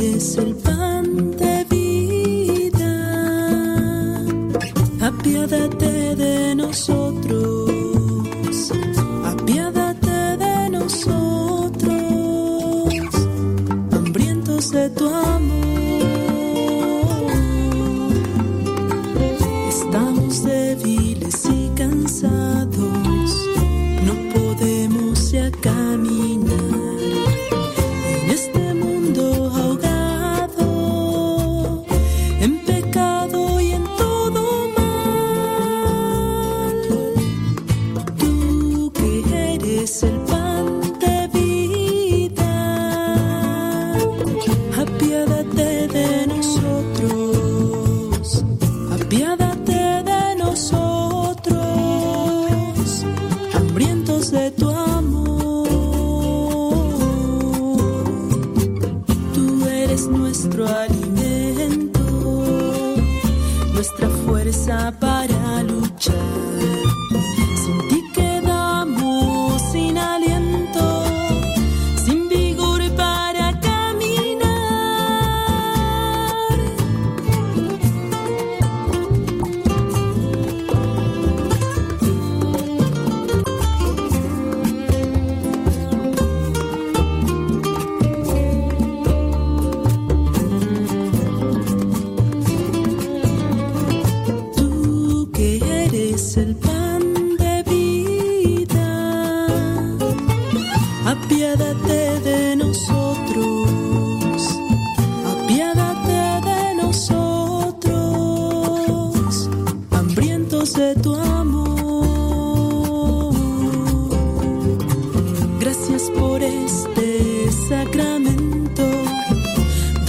laisse le pas.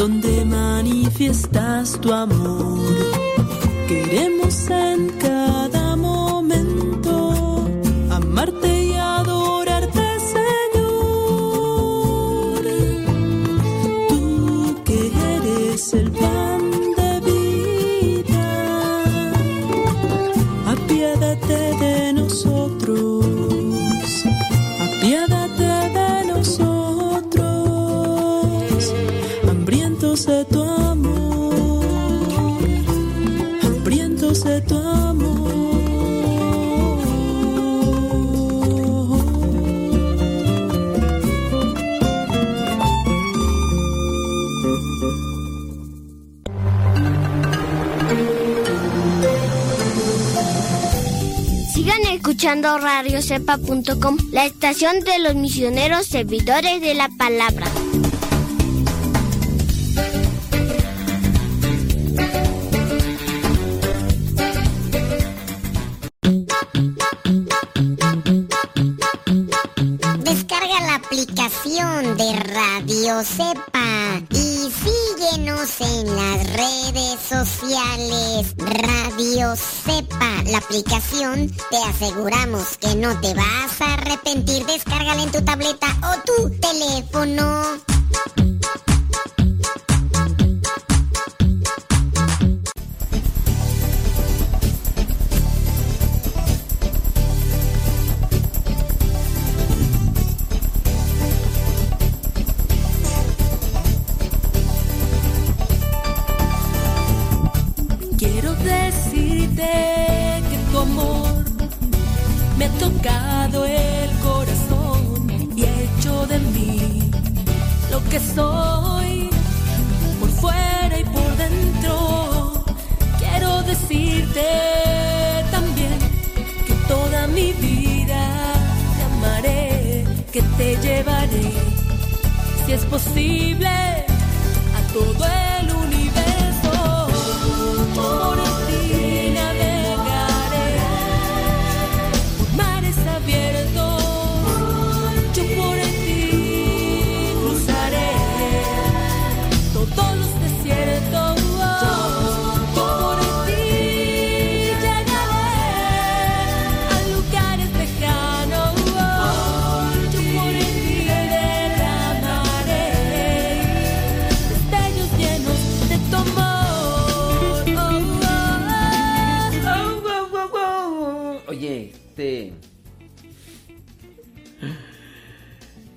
donde manifiestas tu amor. Queremos en cada momento amarte escuchando radiocepa.com, la estación de los misioneros servidores de la palabra. aplicación te aseguramos que no te vas También que toda mi vida te amaré, que te llevaré, si es posible, a todo el universo.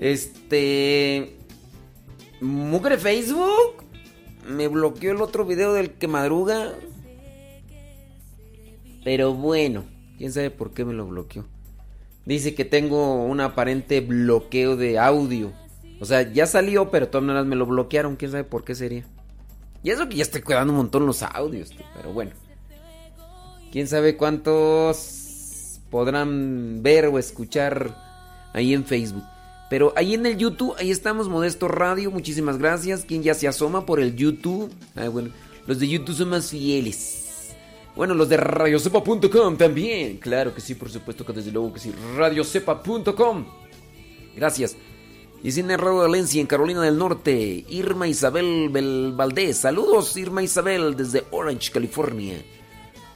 Este. Mugre Facebook. Me bloqueó el otro video del que madruga. Pero bueno, quién sabe por qué me lo bloqueó. Dice que tengo un aparente bloqueo de audio. O sea, ya salió, pero todas maneras me lo bloquearon. Quién sabe por qué sería. Y eso que ya estoy cuidando un montón los audios, pero bueno. Quién sabe cuántos podrán ver o escuchar ahí en Facebook. Pero ahí en el YouTube, ahí estamos, Modesto Radio. Muchísimas gracias. Quien ya se asoma por el YouTube. Ah, bueno, los de YouTube son más fieles. Bueno, los de radiocepa.com también. Claro que sí, por supuesto que desde luego que sí. Radiocepa.com. Gracias. Sin errado Valencia, en Carolina del Norte. Irma Isabel Bel Valdés. Saludos, Irma Isabel, desde Orange, California.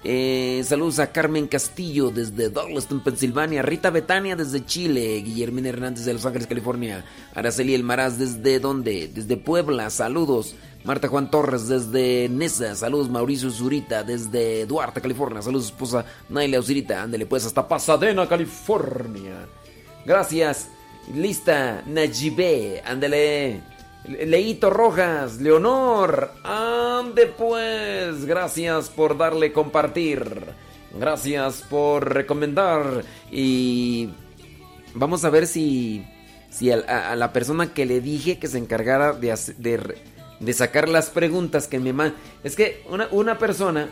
Eh, saludos a Carmen Castillo desde Douglaston, Pensilvania. Rita Betania desde Chile. Guillermina Hernández de Los Ángeles, California. Araceli Elmaraz desde dónde? Desde Puebla. Saludos. Marta Juan Torres desde Nesa. Saludos Mauricio Zurita desde Duarte, California. Saludos esposa Naila Zurita. Ándele pues hasta Pasadena, California. Gracias. Lista. Najibe. Ándele. Leito Rojas, Leonor, ande pues, gracias por darle compartir, gracias por recomendar y vamos a ver si, si a, la persona que le dije que se encargara de, de, de sacar las preguntas que me mandan, es que una, una persona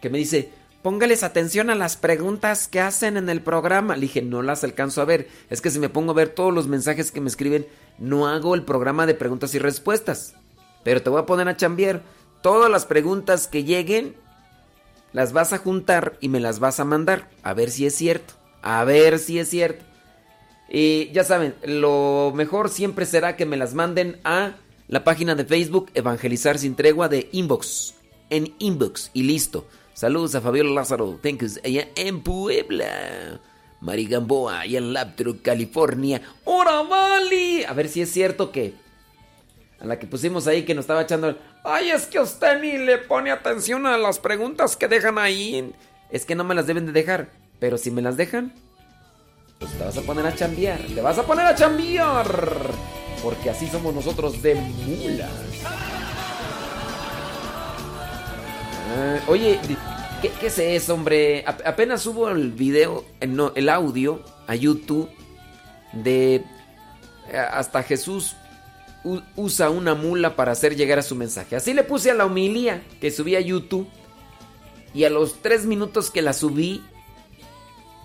que me dice, póngales atención a las preguntas que hacen en el programa. Le dije, no las alcanzo a ver. Es que si me pongo a ver todos los mensajes que me escriben, no hago el programa de preguntas y respuestas. Pero te voy a poner a chambear. Todas las preguntas que lleguen, las vas a juntar y me las vas a mandar. A ver si es cierto. A ver si es cierto. Y ya saben, lo mejor siempre será que me las manden a la página de Facebook Evangelizar sin tregua de Inbox. En Inbox y listo. Saludos a Fabiola Lázaro, thank you, allá en Puebla. Mari Gamboa, allá en Laptro, California. ¡Hora Vali! A ver si es cierto que. A la que pusimos ahí que nos estaba echando. ¡Ay, es que usted ni le pone atención a las preguntas que dejan ahí! Es que no me las deben de dejar. Pero si me las dejan, pues te vas a poner a chambear. Te vas a poner a chambear. Porque así somos nosotros de mulas. Ah, oye, ¿qué, es eso, hombre? apenas subo el video, eh, no, el audio a YouTube de eh, hasta Jesús usa una mula para hacer llegar a su mensaje. Así le puse a la homilía que subí a YouTube y a los tres minutos que la subí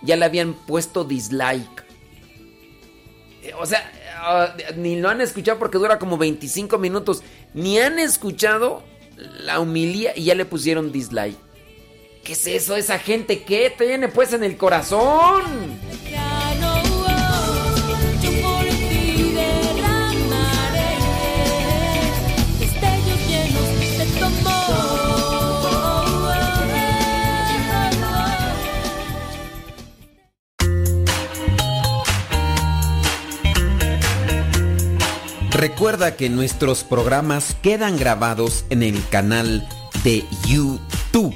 ya le habían puesto dislike. Eh, o sea, ah, ni lo han escuchado porque dura como 25 minutos. Ni han escuchado la humilía y ya le pusieron dislike. ¿Qué es eso? ¿Esa gente qué tiene pues en el corazón? Recuerda que nuestros programas quedan grabados en el canal de YouTube.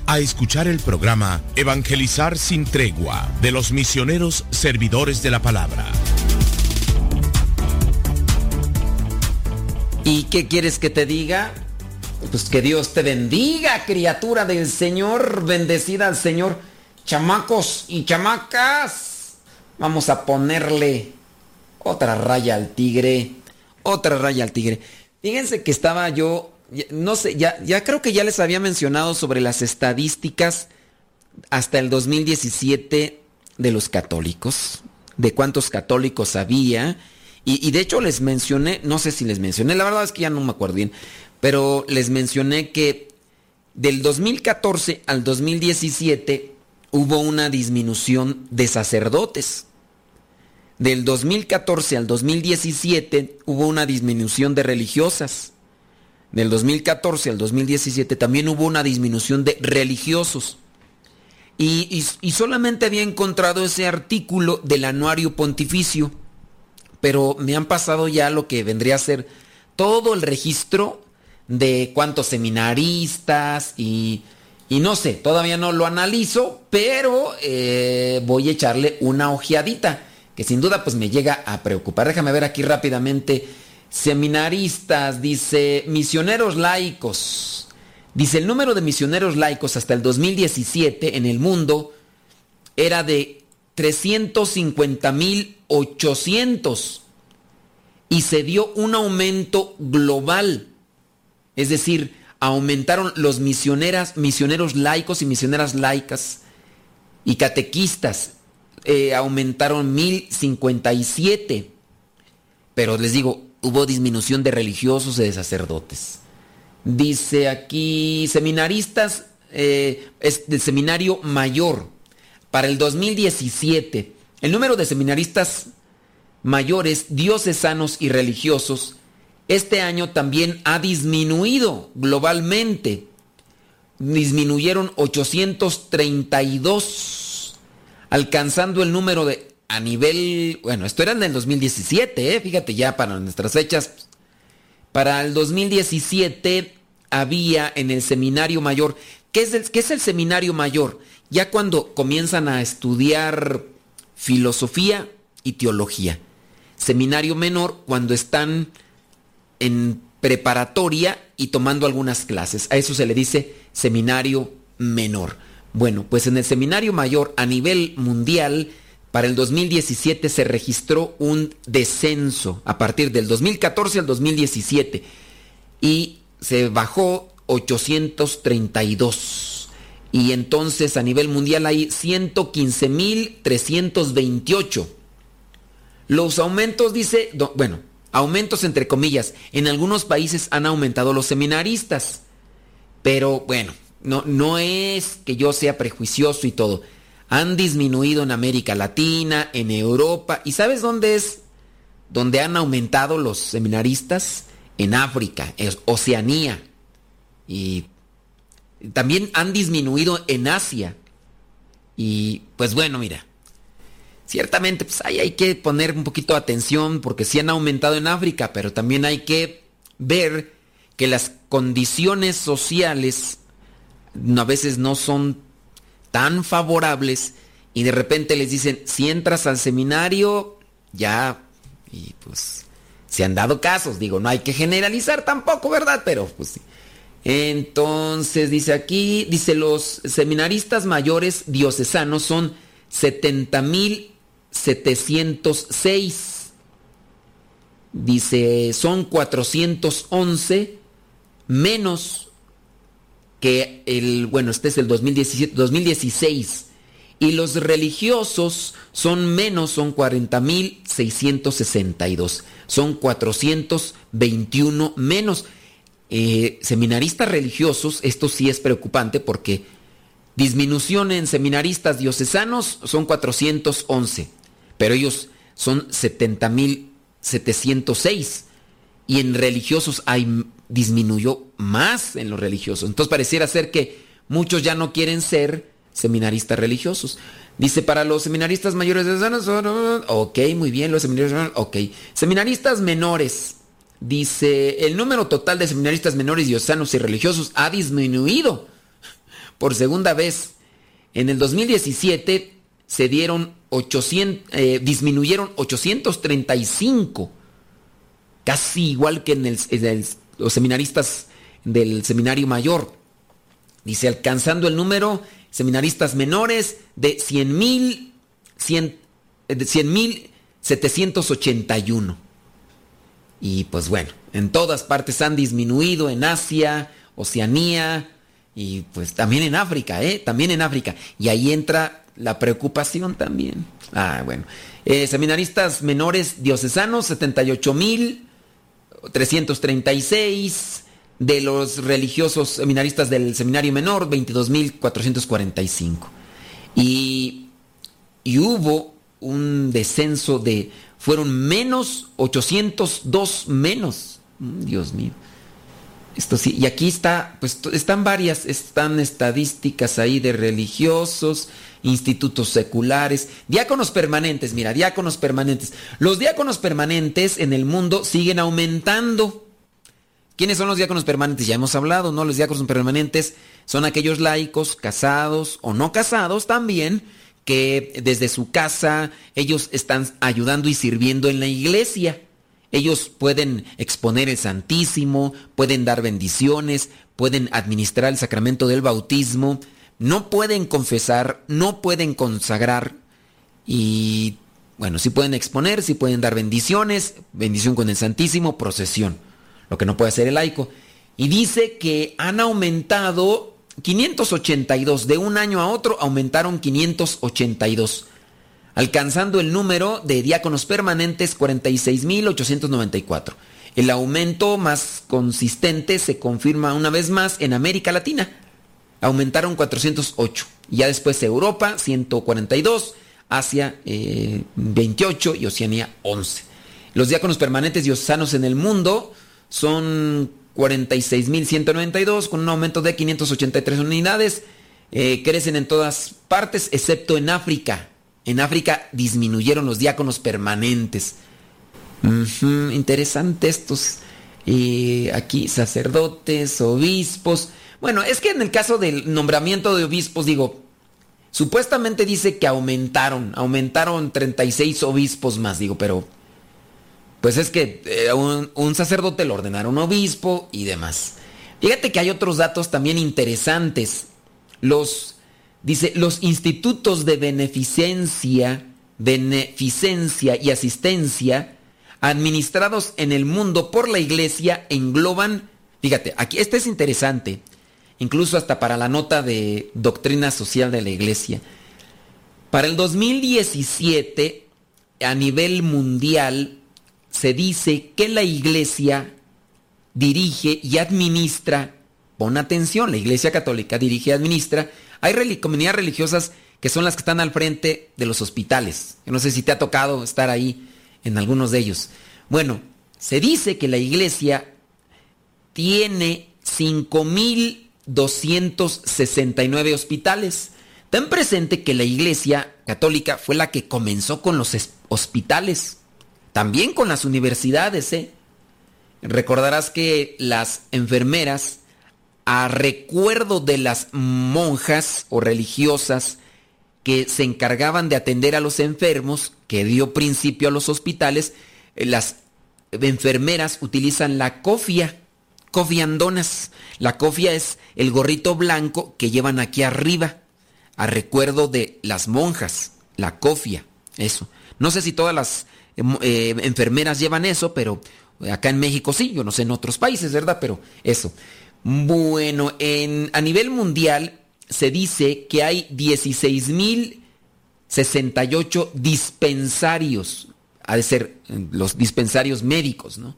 a escuchar el programa Evangelizar sin tregua de los misioneros servidores de la palabra. ¿Y qué quieres que te diga? Pues que Dios te bendiga, criatura del Señor, bendecida al Señor. Chamacos y chamacas, vamos a ponerle otra raya al tigre, otra raya al tigre. Fíjense que estaba yo no sé, ya, creo que ya les había mencionado sobre las estadísticas hasta el 2017 de los católicos, de cuántos católicos había. Y, y, de hecho les mencioné, no sé si les mencioné, la verdad es que ya no me acuerdo bien, pero les mencioné que del 2014 al 2017 hubo una disminución de sacerdotes. Del 2014 al 2017 hubo una disminución de religiosas. Del 2014 al 2017 también hubo una disminución de religiosos. Y, solamente había encontrado ese artículo del anuario pontificio. Pero me han pasado ya lo que vendría a ser todo el registro de cuántos seminaristas y, y no sé, todavía no lo analizo, pero eh, voy a echarle una ojeadita, que sin duda pues me llega a preocupar. Déjame ver aquí rápidamente. Seminaristas, dice, misioneros laicos. Dice, el número de misioneros laicos hasta el 2017 en el mundo era de 350.800 y se dio un aumento global es decir, aumentaron los misioneras, misioneros laicos y misioneras laicas y catequistas. Eh, aumentaron 1057. Pero les digo, hubo disminución de religiosos y de sacerdotes. Dice aquí, seminaristas eh, es del seminario mayor. Para el 2017, el número de seminaristas mayores, diocesanos y religiosos este año también ha disminuido globalmente. Disminuyeron 832, alcanzando el número de a nivel, bueno, esto era en el 2017, ¿eh? fíjate ya para nuestras fechas. Para el 2017 había en el seminario mayor, ¿qué es el, qué es el seminario mayor? Ya cuando comienzan a estudiar filosofía y teología. Seminario menor cuando están en preparatoria y tomando algunas clases. A eso se le dice seminario menor. Bueno, pues en el seminario mayor a nivel mundial, para el 2017 se registró un descenso a partir del 2014 al 2017 y se bajó 832. Y entonces a nivel mundial hay 115.328. Los aumentos dice, bueno, aumentos entre comillas. En algunos países han aumentado los seminaristas. Pero bueno, no, no es que yo sea prejuicioso y todo. Han disminuido en América Latina, en Europa. ¿Y sabes dónde es? Donde han aumentado los seminaristas? En África, en Oceanía. Y también han disminuido en Asia. Y pues bueno, mira, ciertamente pues ahí hay que poner un poquito de atención porque sí han aumentado en África, pero también hay que ver que las condiciones sociales a veces no son tan favorables y de repente les dicen, si entras al seminario, ya, y pues se han dado casos, digo, no hay que generalizar tampoco, ¿verdad? Pero pues sí. Entonces dice aquí, dice los seminaristas mayores diocesanos son 70 mil 706. Dice, son 411 menos que el, bueno, este es el 2017, 2016. Y los religiosos son menos, son 40.662. Son 421 menos. Eh, seminaristas religiosos, esto sí es preocupante porque disminución en seminaristas diocesanos son 411 pero ellos son 70.706 y en religiosos hay disminuyó más en los religiosos. Entonces pareciera ser que muchos ya no quieren ser seminaristas religiosos. Dice, para los seminaristas mayores de ok, muy bien, los seminaristas, ok. Seminaristas menores, dice, el número total de seminaristas menores diosanos y religiosos ha disminuido por segunda vez. En el 2017 se dieron 800, eh, disminuyeron 835, casi igual que en, los seminaristas del seminario mayor. Dice, alcanzando el número seminaristas menores de 100 mil, 100 mil 781. Y pues bueno, En todas partes han disminuido, en Asia, Oceanía y pues también en África, ¿eh? También en África. Y ahí entra la preocupación también. Ah, bueno. Eh, seminaristas menores diocesanos, 78.336. De los religiosos seminaristas del seminario menor, 22.445. Y, y hubo un descenso de... Fueron menos 802 menos. Mm, Dios mío. Esto sí, y aquí está, pues están varias, están estadísticas ahí de religiosos, institutos seculares, diáconos permanentes, mira, diáconos permanentes. Los diáconos permanentes en el mundo siguen aumentando. ¿Quiénes son los diáconos permanentes? Ya hemos hablado, ¿no? Los diáconos permanentes son aquellos laicos casados o no casados también, que desde su casa ellos están ayudando y sirviendo en la iglesia. Ellos pueden exponer el Santísimo, pueden dar bendiciones, pueden administrar el sacramento del bautismo, no pueden confesar, no pueden consagrar y bueno, sí pueden exponer, sí pueden dar bendiciones, bendición con el Santísimo, procesión, lo que no puede hacer el laico. Y dice que han aumentado 582, de un año a otro aumentaron 582 alcanzando el número de diáconos permanentes 46.894. El aumento más consistente se confirma una vez más en América Latina. Aumentaron 408. Ya después Europa 142, Asia 28 y Oceanía 11. Los diáconos permanentes diosanos en el mundo son 46.192 con un aumento de 583 unidades. Eh, crecen en todas partes excepto en África en África disminuyeron los diáconos permanentes. interesante estos. Y aquí sacerdotes, obispos. Bueno, es que en el caso del nombramiento de obispos, digo, supuestamente dice que aumentaron, aumentaron 36 obispos más, digo, pero pues es que eh, un, un, sacerdote lo ordenaron obispo y demás. Fíjate que hay otros datos también interesantes. Los Dice, los institutos de beneficencia, beneficencia y asistencia administrados en el mundo por la iglesia engloban, fíjate, aquí este es interesante, incluso hasta para la nota de doctrina social de la iglesia. Para el 2017, a nivel mundial, se dice que la iglesia dirige y administra, pon atención, la iglesia católica dirige y administra hay comunidades religiosas que son las que están al frente de los hospitales. Yo no sé si te ha tocado estar ahí en algunos de ellos. Bueno, se dice que la iglesia tiene 5.269 hospitales. Ten presente que la iglesia católica fue la que comenzó con los hospitales, también con las universidades. ¿eh? Recordarás que las enfermeras a recuerdo de las monjas o religiosas que se encargaban de atender a los enfermos, que dio principio a los hospitales, eh, las enfermeras utilizan la cofia, cofiandonas. La cofia es el gorrito blanco que llevan aquí arriba, a recuerdo de las monjas, la cofia, eso. No sé si todas las em, eh, enfermeras llevan eso, pero acá en México sí, yo no sé en otros países, ¿verdad? Pero eso. Bueno, en, a nivel mundial se dice que hay 16.068 dispensarios, ha de ser eh, los dispensarios médicos, ¿no?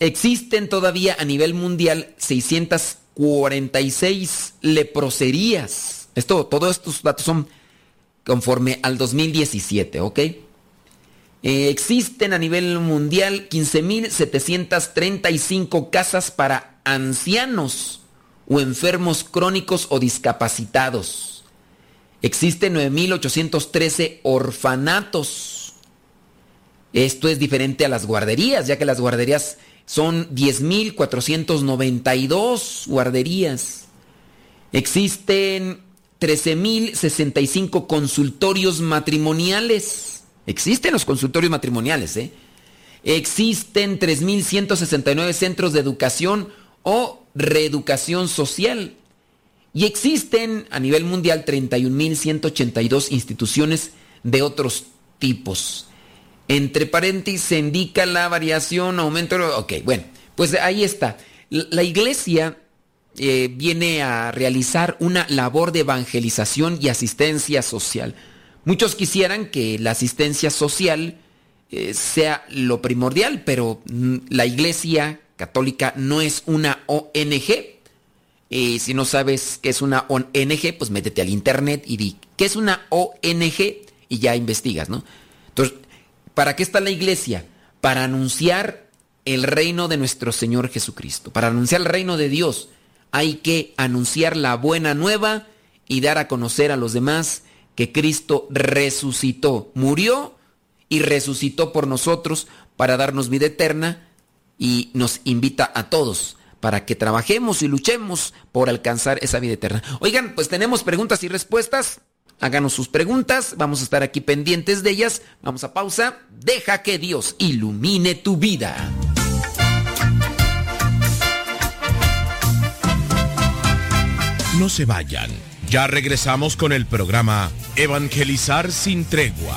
Existen todavía a nivel mundial 646 leproserías. Esto, todos estos datos son conforme al 2017, ¿ok? Eh, existen a nivel mundial 15.735 casas para ancianos o enfermos crónicos o discapacitados. Existen 9.813 orfanatos. Esto es diferente a las guarderías, ya que las guarderías son 10.492 guarderías. Existen 13.065 consultorios matrimoniales. Existen los consultorios matrimoniales, ¿eh? Existen 3.169 centros de educación o reeducación social. Y existen a nivel mundial 31.182 instituciones de otros tipos. Entre paréntesis se indica la variación, aumento. Ok, bueno, pues ahí está. La iglesia eh, viene a realizar una labor de evangelización y asistencia social. Muchos quisieran que la asistencia social eh, sea lo primordial, pero mm, la iglesia católica no es una ONG. Y si no sabes qué es una ONG, pues métete al internet y di, ¿qué es una ONG? Y ya investigas, ¿no? Entonces, ¿para qué está la iglesia? Para anunciar el reino de nuestro Señor Jesucristo, para anunciar el reino de Dios. Hay que anunciar la buena nueva y dar a conocer a los demás que Cristo resucitó, murió y resucitó por nosotros para darnos vida eterna y nos invita a todos para que trabajemos y luchemos por alcanzar esa vida eterna. Oigan, pues tenemos preguntas y respuestas. Háganos sus preguntas, vamos a estar aquí pendientes de ellas. Vamos a pausa. Deja que Dios ilumine tu vida. No se vayan. Ya regresamos con el programa Evangelizar sin tregua.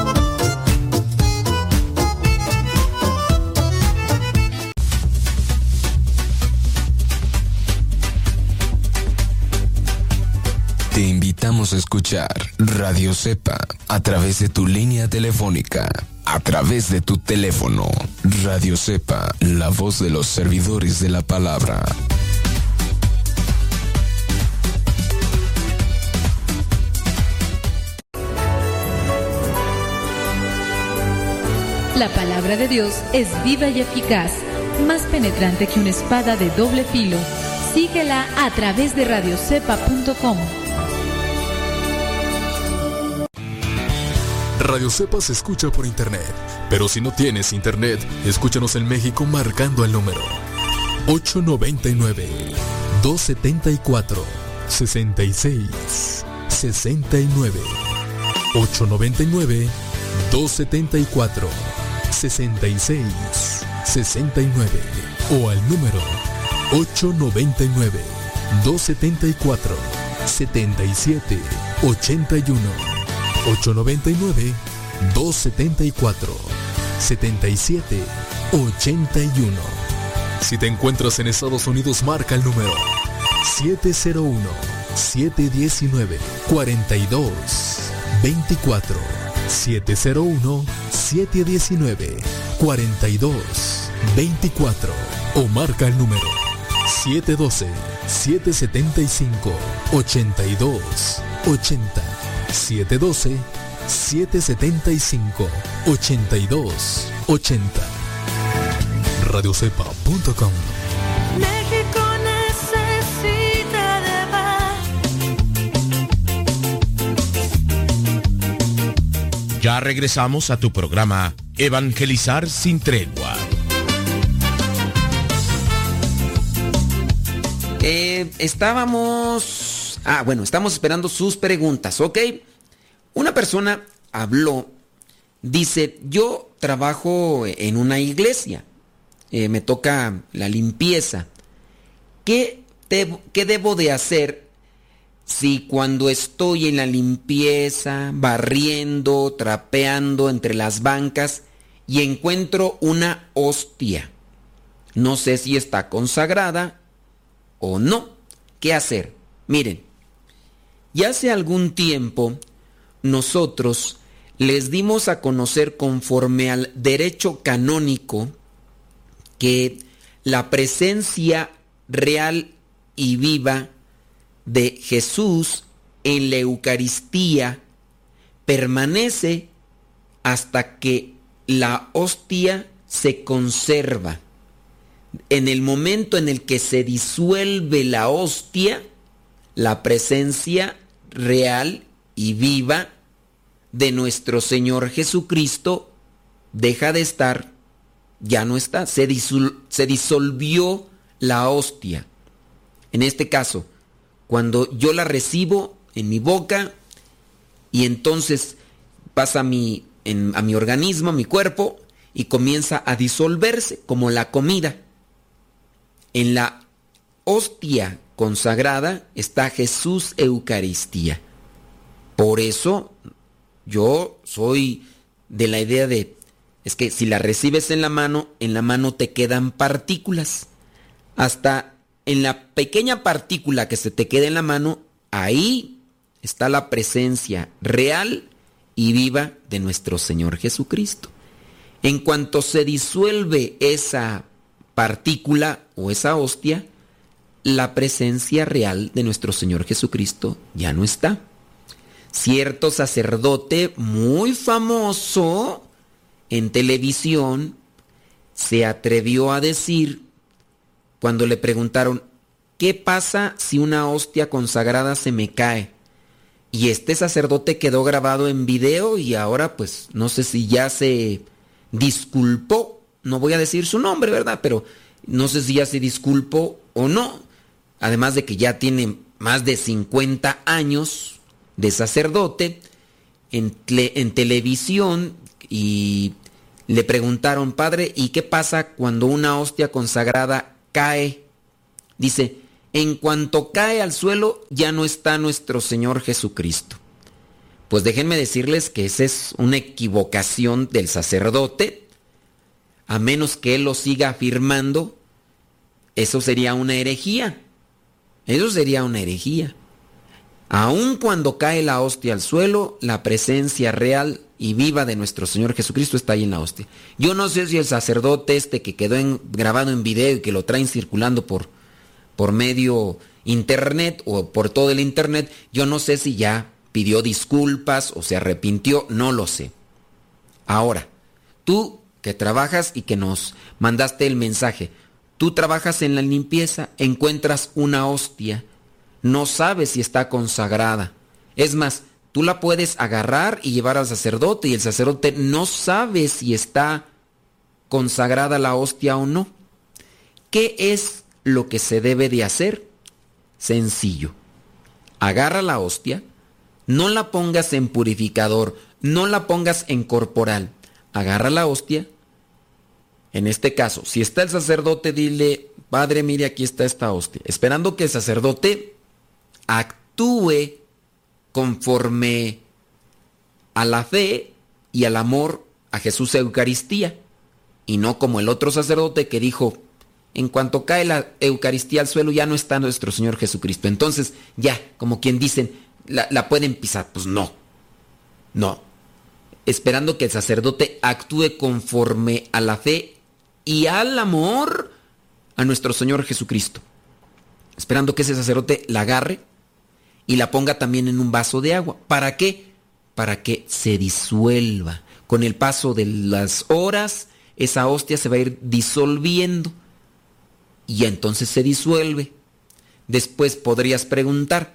Te invitamos a escuchar Radio Cepa a través de tu línea telefónica, a través de tu teléfono. Radio Cepa, la voz de los servidores de la palabra. La palabra de Dios es viva y eficaz, más penetrante que una espada de doble filo. Síguela a través de radiocepa.com. Radio Cepa se escucha por internet, pero si no tienes internet, escúchanos en México marcando el número 899 274 66 69 899 274 66 69 o al número 899 274 77 81 899 274 77 81 Si te encuentras en Estados Unidos, marca el número 701 719 42 24 701 719 42 24 o marca el número 712 775 82 80 712 775 82 80 radiocepa.com México necesita de paz. Ya regresamos a tu programa Evangelizar sin tregua. Eh, estábamos... Ah, bueno, estamos esperando sus preguntas, ¿ok? Una persona habló, dice, yo trabajo en una iglesia, eh, me toca la limpieza. ¿Qué, ¿Qué debo de hacer si cuando estoy en la limpieza, barriendo, trapeando entre las bancas y encuentro una hostia? No sé si está consagrada o no. ¿Qué hacer? Miren, ya hace algún tiempo nosotros les dimos a conocer conforme al derecho canónico que la presencia real y viva de Jesús en la Eucaristía permanece hasta que la hostia se conserva. En el momento en el que se disuelve la hostia, la presencia real y viva de nuestro Señor Jesucristo deja de estar, ya no está, se, disolvió la hostia. En este caso, cuando yo la recibo en mi boca y entonces pasa a mi, a mi organismo, a mi cuerpo, y comienza a disolverse como la comida. En la hostia consagrada está Jesús Eucaristía. Por eso yo soy de la idea de, es que si la recibes en la mano, en la mano te quedan partículas. Hasta en la pequeña partícula que se te queda en la mano, ahí está la presencia real y viva de nuestro Señor Jesucristo. En cuanto se disuelve esa partícula o esa hostia, la presencia real de nuestro Señor Jesucristo ya no está. Cierto sacerdote muy famoso en televisión se atrevió a decir, cuando le preguntaron, ¿qué pasa si una hostia consagrada se me cae? Y este sacerdote quedó grabado en video y ahora pues no sé si ya se disculpó, no voy a decir su nombre, ¿verdad? Pero no sé si ya se disculpó o no. Además de que ya tiene más de 50 años de sacerdote en, en televisión y le preguntaron, padre, ¿y qué pasa cuando una hostia consagrada cae? Dice, en cuanto cae al suelo ya no está nuestro Señor Jesucristo. Pues déjenme decirles que esa es una equivocación del sacerdote. A menos que él lo siga afirmando, eso sería una herejía. Eso sería una herejía. Aun cuando cae la hostia al suelo, la presencia real y viva de nuestro Señor Jesucristo está ahí en la hostia. Yo no sé si el sacerdote este que quedó grabado en video y que lo traen circulando por, por medio internet o por todo el internet, yo no sé si ya pidió disculpas o se arrepintió, no lo sé. Ahora, tú que trabajas y que nos mandaste el mensaje, tú trabajas en la limpieza, encuentras una hostia, no sabes si está consagrada. Es más, tú la puedes agarrar y llevar al sacerdote y el sacerdote no sabe si está consagrada la hostia o no. ¿Qué es lo que se debe de hacer? Sencillo. Agarra la hostia, no la pongas en purificador, no la pongas en corporal. Agarra la hostia. En este caso, si está el sacerdote, dile, Padre, mire, aquí está esta hostia. Esperando que el sacerdote actúe conforme a la fe y al amor a Jesús Eucaristía. Y no como el otro sacerdote que dijo, en cuanto cae la Eucaristía al suelo ya no está nuestro Señor Jesucristo. Entonces ya, como quien dicen, la, pueden pisar. Pues no. No. Esperando que el sacerdote actúe conforme a la fe y al amor a nuestro Señor Jesucristo. Esperando que ese sacerdote la agarre y la ponga también en un vaso de agua. ¿Para qué? Para que se disuelva. Con el paso de las horas, esa hostia se va a ir disolviendo. Y entonces se disuelve. Después podrías preguntar,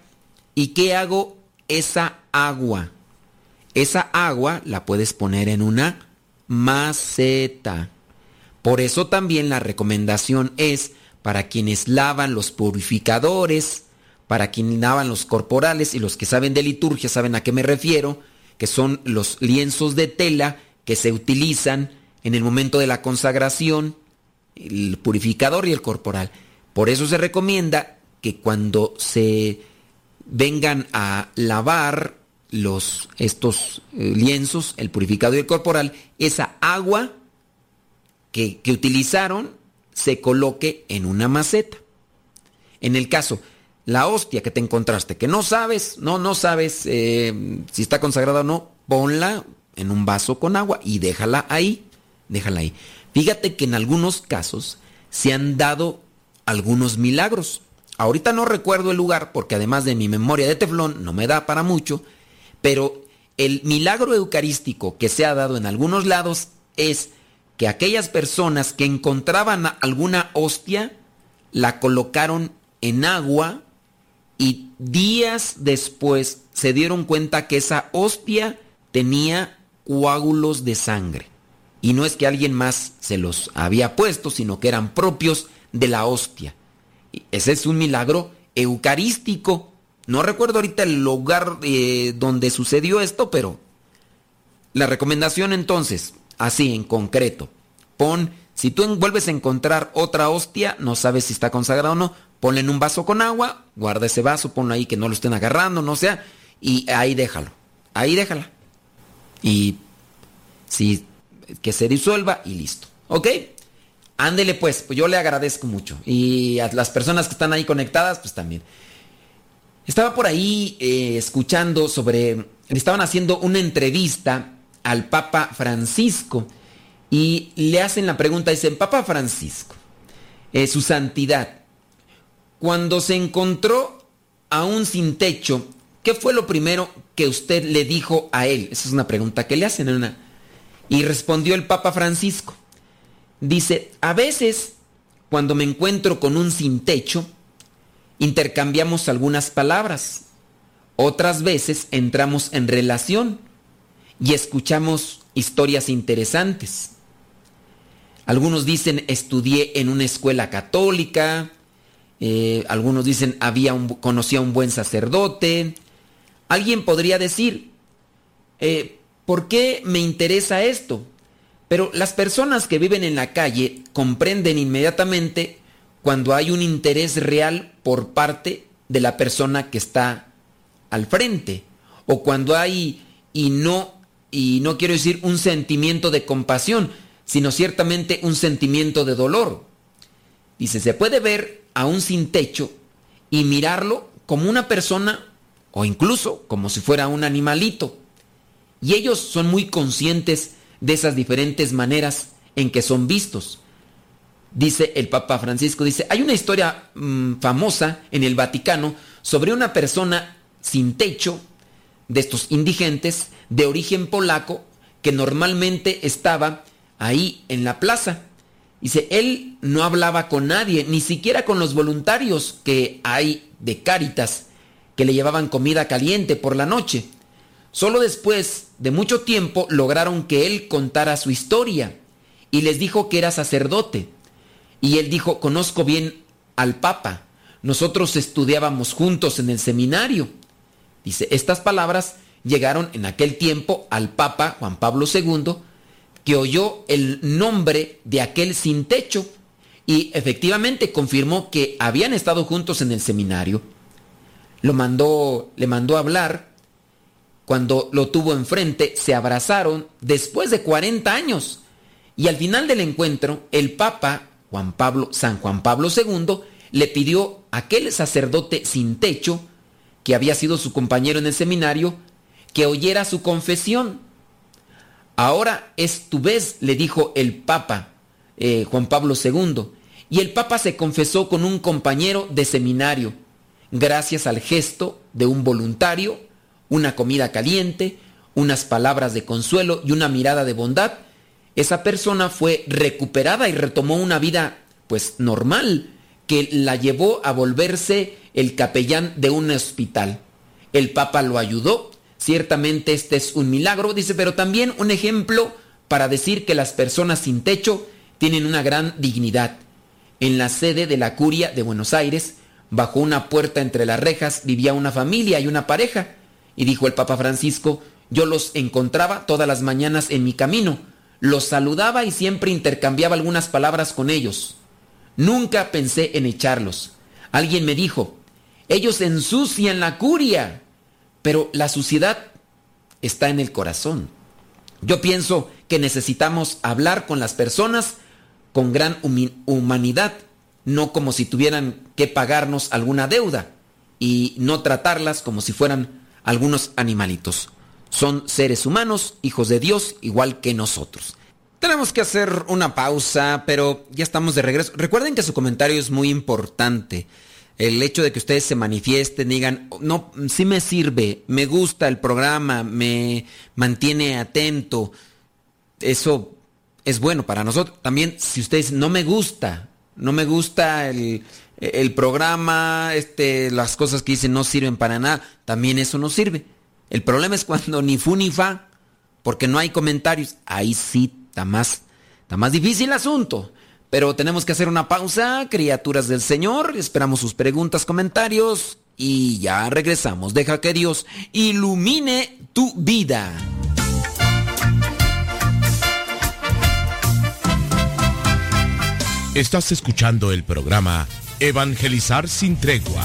¿Y qué hago esa agua? Esa agua la puedes poner en una maceta. Por eso también la recomendación es para quienes lavan los purificadores, para quienes lavan los corporales y los que saben de liturgia saben a qué me refiero, que son los lienzos de tela que se utilizan en el momento de la consagración, el purificador y el corporal. Por eso se recomienda que cuando se vengan a lavar los, estos eh, lienzos, el purificador y el corporal, esa agua que, utilizaron se coloque en una maceta. En el caso, la hostia que te encontraste, que no sabes, no, no sabes eh, si está consagrada o no, ponla en un vaso con agua y déjala ahí, déjala ahí. Fíjate que en algunos casos se han dado algunos milagros. Ahorita no recuerdo el lugar porque además de mi memoria de teflón no me da para mucho, pero el milagro eucarístico que se ha dado en algunos lados es que aquellas personas que encontraban alguna hostia la colocaron en agua y días después se dieron cuenta que esa hostia tenía coágulos de sangre. Y no es que alguien más se los había puesto, sino que eran propios de la hostia. Ese es un milagro eucarístico. No recuerdo ahorita el lugar eh, donde sucedió esto, pero la recomendación entonces, así en concreto, pon, si tú vuelves a encontrar otra hostia, no sabes si está consagrada o no, ponle en un vaso con agua, guarda ese vaso, ponlo ahí que no lo estén agarrando, no sea, y ahí déjalo, ahí déjala. Y si que se disuelva y listo. ¿Ok? Ándele pues, pues yo le agradezco mucho. Y a las personas que están ahí conectadas, pues también. Estaba por ahí eh, escuchando sobre, estaban haciendo una entrevista al Papa Francisco y le hacen la pregunta, dicen, Papa Francisco, eh, su santidad, cuando se encontró a un sin techo, ¿qué fue lo primero que usted le dijo a él? Esa es una pregunta que le hacen. Una... Y respondió el Papa Francisco. Dice, a veces, cuando me encuentro con un sin techo, intercambiamos algunas palabras. Otras veces entramos en relación y escuchamos historias interesantes. Algunos dicen estudié en una escuela católica, eh, algunos dicen había un, conocía a un buen sacerdote. Alguien podría decir, eh, ¿por qué me interesa esto? Pero las personas que viven en la calle comprenden inmediatamente cuando hay un interés real por parte de la persona que está al frente o cuando hay y no y no quiero decir un sentimiento de compasión, sino ciertamente un sentimiento de dolor. Dice, se puede ver a un sin techo y mirarlo como una persona o incluso como si fuera un animalito. Y ellos son muy conscientes de esas diferentes maneras en que son vistos. Dice el Papa Francisco, dice, hay una historia mm, famosa en el Vaticano sobre una persona sin techo, de estos indigentes, de origen polaco, que normalmente estaba ahí en la plaza. Dice, él no hablaba con nadie, ni siquiera con los voluntarios que hay de Cáritas, que le llevaban comida caliente por la noche. Solo después de mucho tiempo lograron que él contara su historia y les dijo que era sacerdote. Y él dijo, conozco bien al Papa, nosotros estudiábamos juntos en el seminario. Dice, estas palabras llegaron en aquel tiempo al Papa Juan Pablo II, que oyó el nombre de aquel sin techo y efectivamente confirmó que habían estado juntos en el seminario. Lo mandó, le mandó a hablar cuando lo tuvo enfrente, se abrazaron después de 40 años. Y al final del encuentro, el Papa Juan Pablo, San Juan Pablo II le pidió a aquel sacerdote sin techo, que había sido su compañero en el seminario, que oyera su confesión. Ahora es tu vez, le dijo el Papa eh, Juan Pablo II. Y el Papa se confesó con un compañero de seminario, gracias al gesto de un voluntario una comida caliente, unas palabras de consuelo y una mirada de bondad, esa persona fue recuperada y retomó una vida pues normal que la llevó a volverse el capellán de un hospital. El Papa lo ayudó, ciertamente este es un milagro, dice, pero también un ejemplo para decir que las personas sin techo tienen una gran dignidad. En la sede de la curia de Buenos Aires, bajo una puerta entre las rejas, vivía una familia y una pareja. Y dijo el Papa Francisco, yo los encontraba todas las mañanas en mi camino, los saludaba y siempre intercambiaba algunas palabras con ellos. Nunca pensé en echarlos. Alguien me dijo, ellos ensucian la curia, pero la suciedad está en el corazón. Yo pienso que necesitamos hablar con las personas con gran humanidad, no como si tuvieran que pagarnos alguna deuda, y no tratarlas como si fueran algunos animalitos. Son seres humanos, hijos de Dios, igual que nosotros. Tenemos que hacer una pausa, pero ya estamos de regreso. Recuerden que su comentario es muy importante. El hecho de que ustedes se manifiesten, digan, no, sí me sirve, me gusta el programa, me mantiene atento. Eso es bueno para nosotros. También, si ustedes no me gusta, no me gusta el, el programa, este, las cosas que dicen no sirven para nada, también eso no sirve. El problema es cuando ni fu ni fa, porque no hay comentarios. Ahí sí está más, está más difícil el asunto. Pero tenemos que hacer una pausa, criaturas del Señor. Esperamos sus preguntas, comentarios y ya regresamos. Deja que Dios ilumine tu vida. Estás escuchando el programa Evangelizar sin tregua.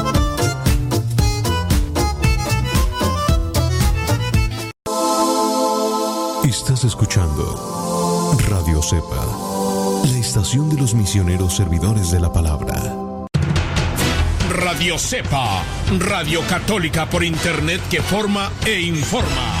Estás escuchando Radio Cepa, la estación de los misioneros servidores de la palabra. Radio Cepa, Radio Católica por Internet que forma e informa.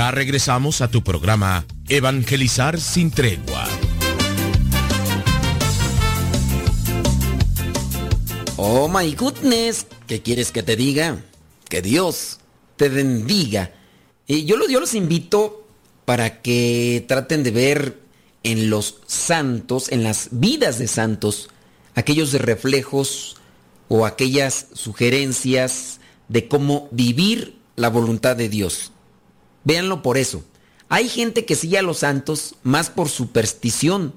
Ya regresamos a tu programa Evangelizar sin tregua. Oh my goodness, ¿qué quieres que te diga? Que Dios te bendiga. Y yo, yo los invito para que traten de ver en los santos, en las vidas de santos, aquellos reflejos o aquellas sugerencias de cómo vivir la voluntad de Dios. Véanlo por eso. Hay gente que sigue a los santos más por superstición.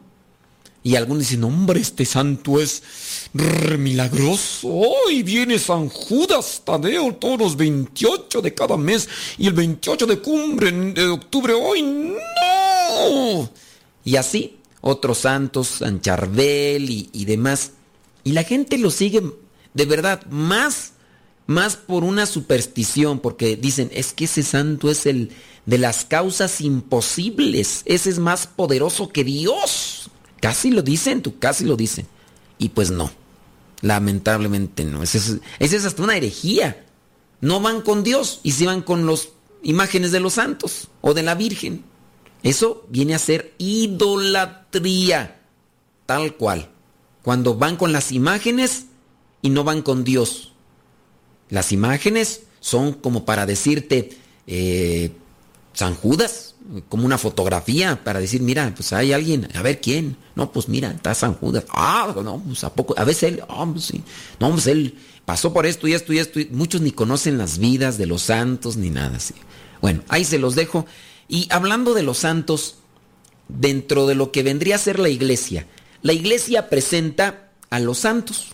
Y algunos dicen, hombre, este santo es milagroso. Hoy viene San Judas Tadeo todos los 28 de cada mes y el 28 de cumbre de octubre. Hoy no. Y así, otros santos, San Charbel y, y demás. Y la gente lo sigue de verdad más más por una superstición, porque dicen, es que ese santo es el de las causas imposibles, ese es más poderoso que Dios. Casi lo dicen, tú casi lo dicen. Y pues no, lamentablemente no, esa es, es hasta una herejía. No van con Dios y se van con las imágenes de los santos o de la Virgen. Eso viene a ser idolatría, tal cual. Cuando van con las imágenes y no van con Dios. Las imágenes son como para decirte eh, San Judas, como una fotografía para decir, mira, pues hay alguien, a ver quién. No, pues mira, está San Judas. Ah, no, pues a poco, a veces él, oh, pues sí. No, pues él pasó por esto y esto y esto. Y muchos ni conocen las vidas de los santos ni nada así. Bueno, ahí se los dejo. Y hablando de los santos, dentro de lo que vendría a ser la iglesia, la iglesia presenta a los santos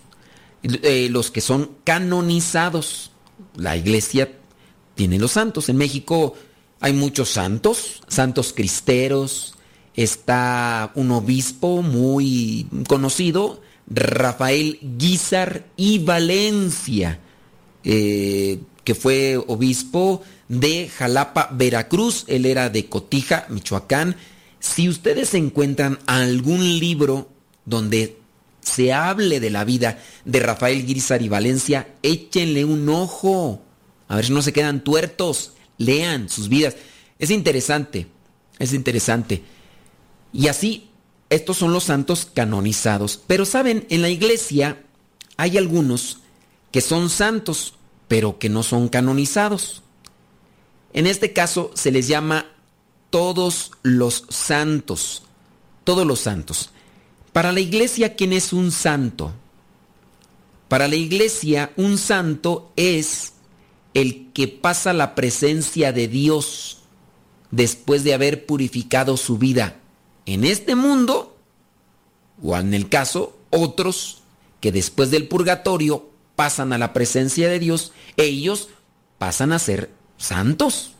eh, los que son canonizados. La iglesia tiene los santos. En México hay muchos santos, santos cristeros. Está un obispo muy conocido, Rafael Guizar y Valencia, eh, que fue obispo de Jalapa, Veracruz. Él era de Cotija, Michoacán. Si ustedes encuentran algún libro donde se hable de la vida de Rafael Guirizar y Valencia, échenle un ojo. A ver si no se quedan tuertos. Lean sus vidas. Es interesante, es interesante. Y así, estos son los santos canonizados. Pero saben, en la iglesia hay algunos que son santos, pero que no son canonizados. En este caso se les llama todos los santos. Todos los santos. Para la iglesia, ¿quién es un santo? Para la iglesia, un santo es el que pasa la presencia de Dios después de haber purificado su vida en este mundo, o en el caso, otros que después del purgatorio pasan a la presencia de Dios, ellos pasan a ser santos.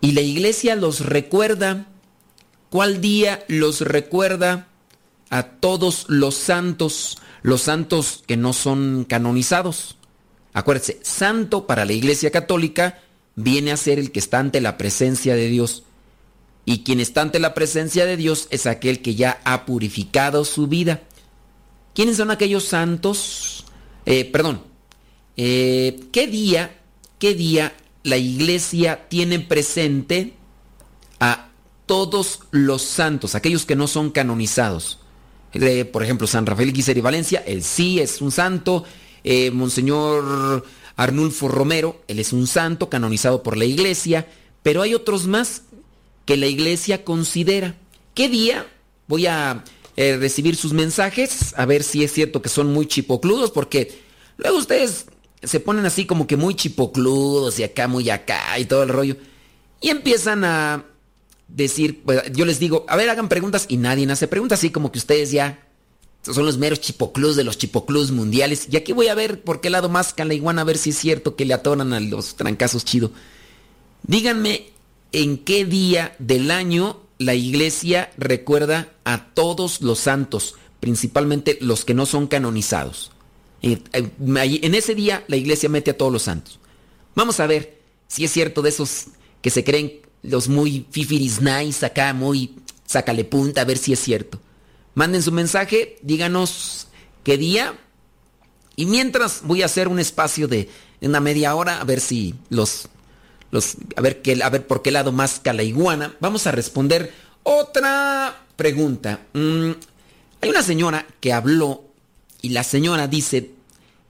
Y la iglesia los recuerda. ¿Cuál día los recuerda? A todos los santos, los santos que no son canonizados. Acuérdense, santo para la iglesia católica viene a ser el que está ante la presencia de Dios. Y quien está ante la presencia de Dios es aquel que ya ha purificado su vida. ¿Quiénes son aquellos santos? Eh, perdón. Eh, ¿Qué día, qué día la iglesia tiene presente a todos los santos, aquellos que no son canonizados. Por ejemplo, San Rafael Guiser y Valencia, él sí es un santo. Eh, Monseñor Arnulfo Romero, él es un santo canonizado por la iglesia. Pero hay otros más que la iglesia considera. ¿Qué día voy a eh, recibir sus mensajes? A ver si es cierto que son muy chipocludos, porque luego ustedes se ponen así como que muy chipocludos y acá, muy acá y todo el rollo. Y empiezan a decir, pues, yo les digo, a ver, hagan preguntas y nadie hace preguntas, así como que ustedes ya son los meros chipoclus de los chipoclus mundiales. Y aquí voy a ver por qué lado más la iguana, a ver si es cierto que le atoran a los trancazos chido. Díganme en qué día del año la iglesia recuerda a todos los santos, principalmente los que no son canonizados. Eh, en ese día la iglesia mete a todos los santos. Vamos a ver si es cierto de esos que se creen los muy fifiris nice acá, muy sácale punta, a ver si es cierto. Manden su mensaje, díganos qué día. Y mientras voy a hacer un espacio de una media hora a ver si los los a ver qué a ver por qué lado más la iguana. Vamos a responder otra pregunta. Mm, hay una señora que habló y la señora dice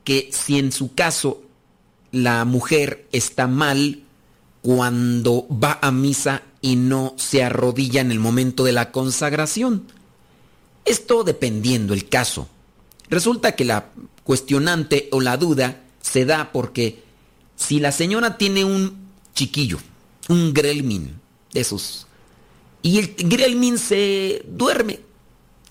que si en su caso la mujer está mal cuando va a misa y no se arrodilla en el momento de la consagración. Esto dependiendo el caso. Resulta que la cuestionante o la duda se da porque si la señora tiene un chiquillo, un grelmin de esos, y el grelmin se duerme,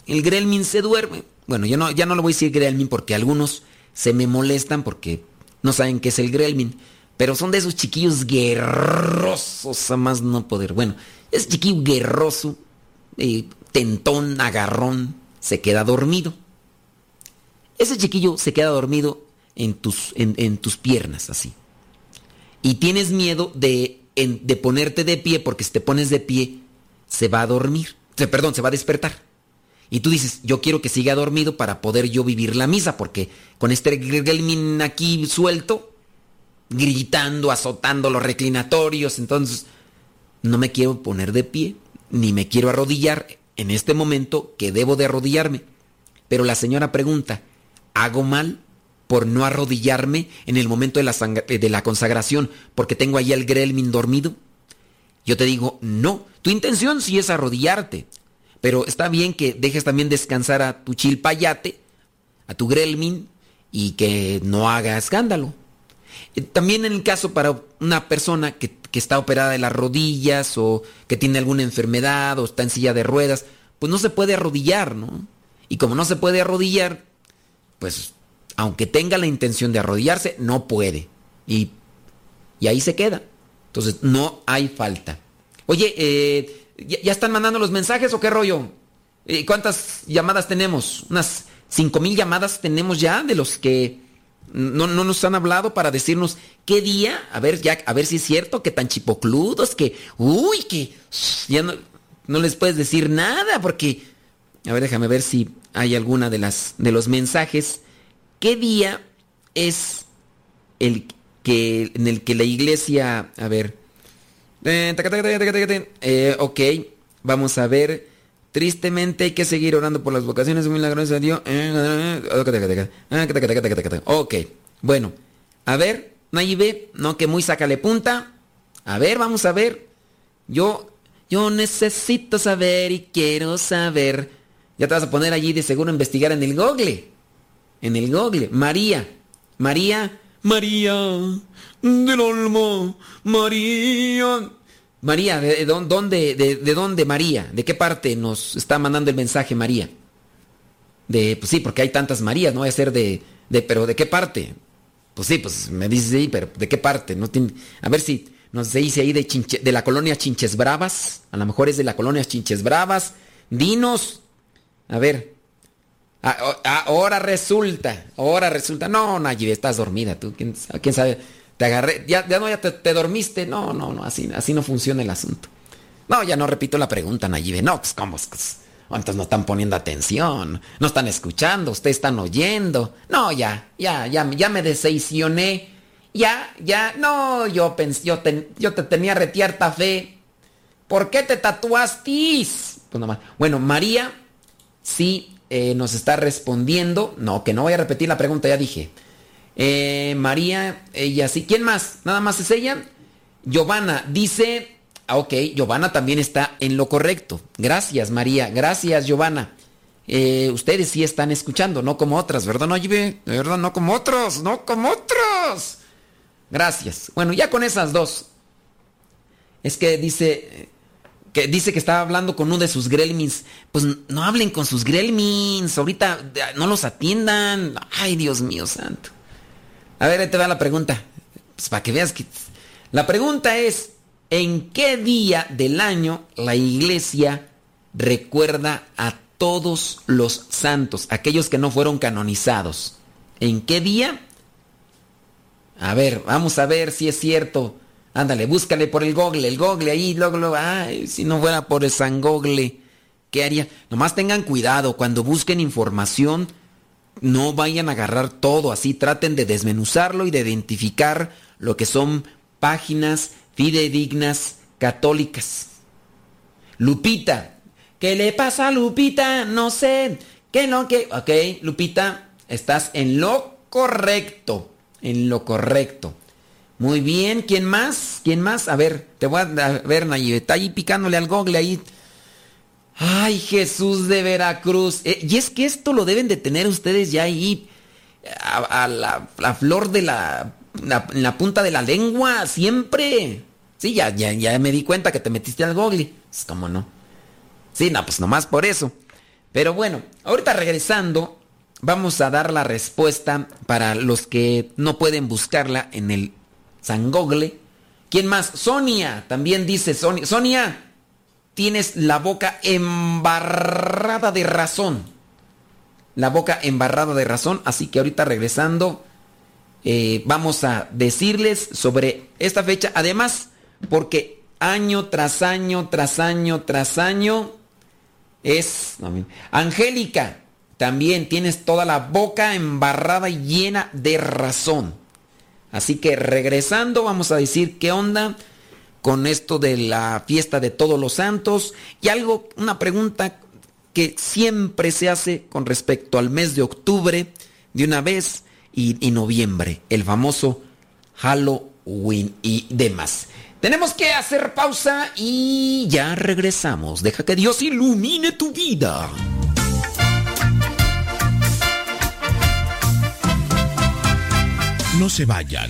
el grelmin se duerme, bueno, yo no, ya no lo voy a decir Gremlin porque algunos se me molestan porque no saben qué es el Gremlin. Pero son de esos chiquillos guerrosos a más no poder. Bueno, ese chiquillo guerroso, eh, tentón, agarrón, se queda dormido. Ese chiquillo se queda dormido en tus, en, tus piernas, así. Y tienes miedo de, de ponerte de pie porque si te pones de pie se va a dormir. perdón, se va a despertar. Y tú dices, yo quiero que siga dormido para poder yo vivir la misa, porque con este gremlin aquí suelto, gritando, azotando los reclinatorios, entonces no me quiero poner de pie, ni me quiero arrodillar en este momento que debo de arrodillarme. Pero la señora pregunta, ¿hago mal por no arrodillarme en el momento de la, la consagración porque tengo ahí al gremlin dormido? Yo te digo, no, tu intención sí es arrodillarte, pero está bien que dejes también descansar a tu chilpayate, a tu grelmin, y que no haga escándalo. Eh, también en el caso para una persona que, que, está operada de las rodillas o que tiene alguna enfermedad o está en silla de ruedas, pues no se puede arrodillar, ¿no? Y como no se puede arrodillar, pues aunque tenga la intención de arrodillarse, no puede. Y, y ahí se queda. Entonces no hay falta. Oye, eh, ¿Ya, están mandando los mensajes o qué rollo? Eh, ¿Cuántas llamadas tenemos? Unas cinco mil llamadas tenemos ya de los que no, nos han hablado para decirnos qué día, a ver, ya, a ver si es cierto que tan chipocludos, que, uy, que ya no, no les puedes decir nada porque a ver, déjame ver si hay alguna de las de los mensajes. ¿Qué día es el que en el que la iglesia, a ver, eh. Eh, ok, vamos a ver. Tristemente hay que seguir orando por las vocaciones milagrosas de Dios. Ok, bueno, a ver, Nayibe, no que muy sácale punta. A ver, vamos a ver. Yo, yo necesito saber y quiero saber. Ya te vas a poner allí de seguro a investigar en el Google. En el Google. María. María. María. Del Olmo. María. María, ¿de, de dón- dónde, de, de dónde María? ¿De qué parte nos está mandando el mensaje María? De, pues sí, porque hay tantas Marías, no va a ser de, de, pero ¿de qué parte? Pues sí, pues me dices ahí, pero ¿de qué parte? No tiene, a ver si nos dice ahí de, Chinche- de la colonia Chinches Bravas, a lo mejor es de la colonia Chinches Bravas. Dinos, a ver. Ahora resulta, ahora resulta. No, Nayi, estás dormida tú. ¿Quién, sabe- quién sabe? Te agarré. Ya, ya no, ya te, te dormiste. No, no, no, así, así no funciona el asunto. No, ya no repito la pregunta, Nayibe. No, pues cómo. Pues, entonces no están poniendo atención. No están escuchando. Ustedes están oyendo. No, ya, ya, ya, ya me decepcioné. Ya, ya. No, yo pensé, yo, ten- yo te tenía retierta fe. ¿Por qué te tatuaste? Pues nomás. Bueno, María sí eh, nos está respondiendo. No, que no voy a repetir la pregunta, ya dije. Eh, María, ella sí. ¿Quién más? Nada más es ella. Giovanna dice. Ah, ok, Giovanna también está en lo correcto. Gracias, María. Gracias, Giovanna. Eh, ustedes sí están escuchando, no como otras, ¿verdad? No, de verdad, no como otros, no como otros. Gracias. Bueno, ya con esas dos. Es que dice que dice que estaba hablando con uno de sus gremlins. Pues no hablen con sus gremlins. Ahorita no los atiendan. Ay, Dios mío santo. A ver, ahí te va la pregunta. Pues para que veas que... La pregunta es, ¿en qué día del año la iglesia recuerda a todos los santos, aquellos que no fueron canonizados? ¿En qué día? A ver, vamos a ver si es cierto. Ándale, búscale por el Google, el Google ahí, luego, luego, ay, si no fuera por el San Google, ¿qué haría? Nomás tengan cuidado, cuando busquen información, no vayan a agarrar todo así, traten de desmenuzarlo y de identificar lo que son páginas fidedignas católicas. Lupita, ¿qué le pasa a Lupita? No sé, ¿qué no que? Ok, Lupita, estás en lo correcto, en lo correcto. Muy bien, ¿quién más? ¿Quién más? A ver, te voy a, a ver, Nayib, está ahí picándole al google ahí. Ay, Jesús de Veracruz. Eh, y es que esto lo deben de tener ustedes ya ahí a, la, flor de la, la, la punta de la lengua, siempre. Sí, ya, ya, ya me di cuenta que te metiste al google. Pues, ¿Cómo no? Sí, no, pues nomás por eso. Pero bueno, ahorita regresando, vamos a dar la respuesta para los que no pueden buscarla en el San Google. ¿Quién más? Sonia, también dice Sonia. Sonia, tienes la boca embarrada de razón. La boca embarrada de razón. Así que ahorita regresando, eh, vamos a decirles sobre esta fecha. Además, porque año tras año, tras año, tras año, es... Angélica, también tienes toda la boca embarrada y llena de razón. Así que regresando, vamos a decir qué onda con esto de la fiesta de todos los santos y algo, una pregunta que siempre se hace con respecto al mes de octubre de una vez y, noviembre, el famoso Halloween y demás. Tenemos que hacer pausa y ya regresamos. Deja que Dios ilumine tu vida. No se vayan.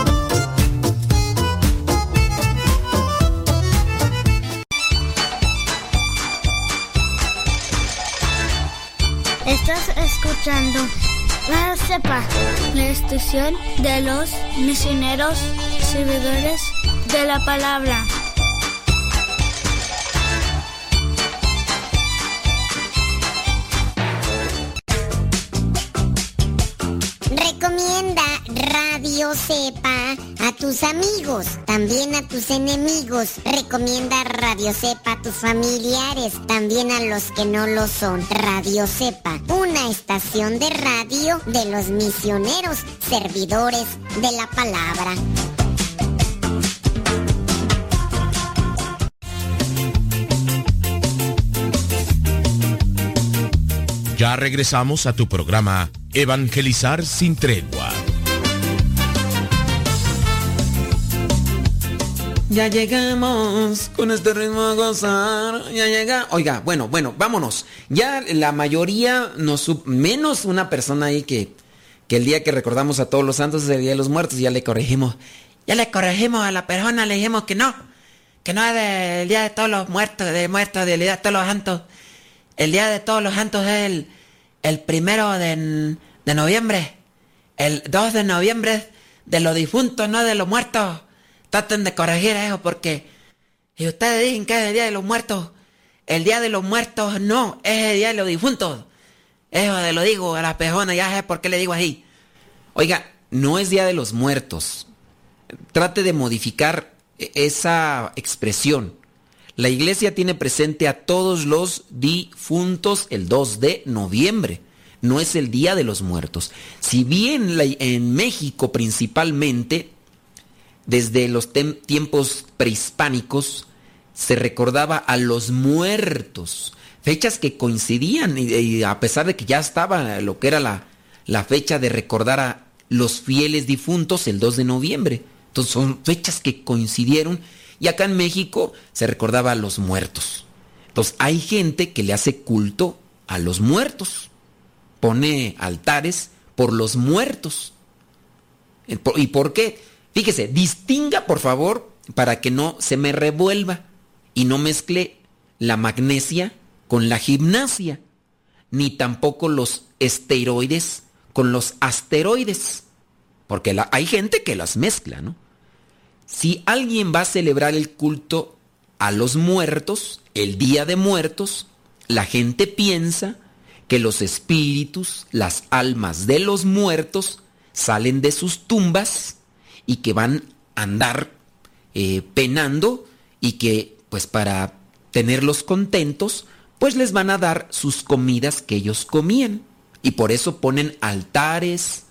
Escuchando la CEPA, la estación de los misioneros servidores de la palabra. Recomienda Radio Cepa a tus amigos, también a tus enemigos. Recomienda Radio Cepa a tus familiares, también a los que no lo son. Radio Cepa, una estación de radio de los misioneros servidores de la palabra. Ya regresamos a tu programa Evangelizar sin tregua. Ya llegamos con este ritmo a gozar. Ya llega. Oiga, bueno, bueno, vámonos. Ya la mayoría, nos, sup- menos una persona ahí que, que el día que recordamos a todos los santos es el Día de los Muertos, ya le corregimos. Ya le corregimos a la persona, le dijimos que no. Que no es del Día de todos los muertos, de muertos, del Día de todos los santos. El Día de todos los santos es el, el primero de, de noviembre. El 2 de noviembre de los difuntos, no de los muertos. Traten de corregir eso porque si ustedes dicen que es el Día de los Muertos, el Día de los Muertos no, es el Día de los Difuntos. Eso de lo digo a la pejona, ya sé por qué le digo así. Oiga, no es Día de los Muertos. Trate de modificar e- esa expresión. La iglesia tiene presente a todos los difuntos el 2 de noviembre. No es el Día de los Muertos. Si bien en México principalmente desde los tiempos prehispánicos se recordaba a los muertos, fechas que coincidían y, a pesar de que ya estaba lo que era la, la fecha de recordar a los fieles difuntos el 2 de noviembre. Entonces son fechas que coincidieron y acá en México se recordaba a los muertos. Entonces hay gente que le hace culto a los muertos, pone altares por los muertos. Eh, ¿Y por qué? Fíjese, distinga por favor para que no se me revuelva y no mezcle la magnesia con la gimnasia, ni tampoco los esteroides con los asteroides, porque hay gente que las mezcla, ¿no? Si alguien va a celebrar el culto a los muertos, el Día de Muertos, la gente piensa que los espíritus, las almas de los muertos, salen de sus tumbas y que van a andar eh, penando y que pues para tenerlos contentos, pues les van a dar sus comidas que ellos comían. Y por eso ponen altares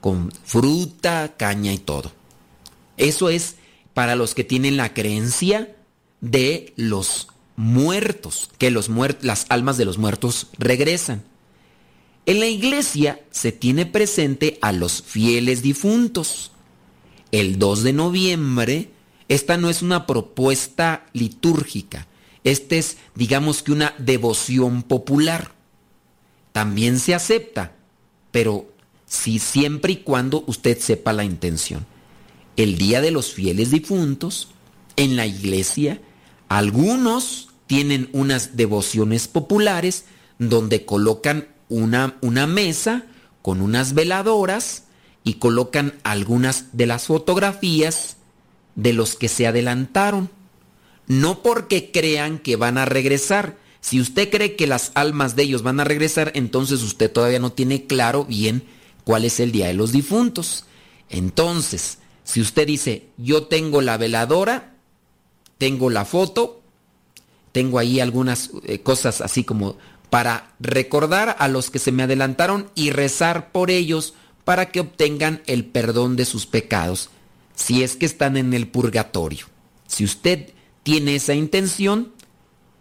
con fruta, caña y todo. Eso es para los que tienen la creencia de los muertos, que los muer- las almas de los muertos regresan. En la iglesia se tiene presente a los fieles difuntos. El 2 de noviembre, esta no es una propuesta litúrgica, esta es, digamos que una devoción popular. También se acepta, pero sí siempre y cuando usted sepa la intención. El Día de los Fieles Difuntos, en la iglesia, algunos tienen unas devociones populares donde colocan una, una mesa con unas veladoras y colocan algunas de las fotografías de los que se adelantaron. No porque crean que van a regresar. Si usted cree que las almas de ellos van a regresar, entonces usted todavía no tiene claro bien cuál es el día de los difuntos. Entonces, si usted dice, yo tengo la veladora, tengo la foto, tengo ahí algunas eh, cosas así como para recordar a los que se me adelantaron y rezar por ellos para que obtengan el perdón de sus pecados, si es que están en el purgatorio. Si usted tiene esa intención,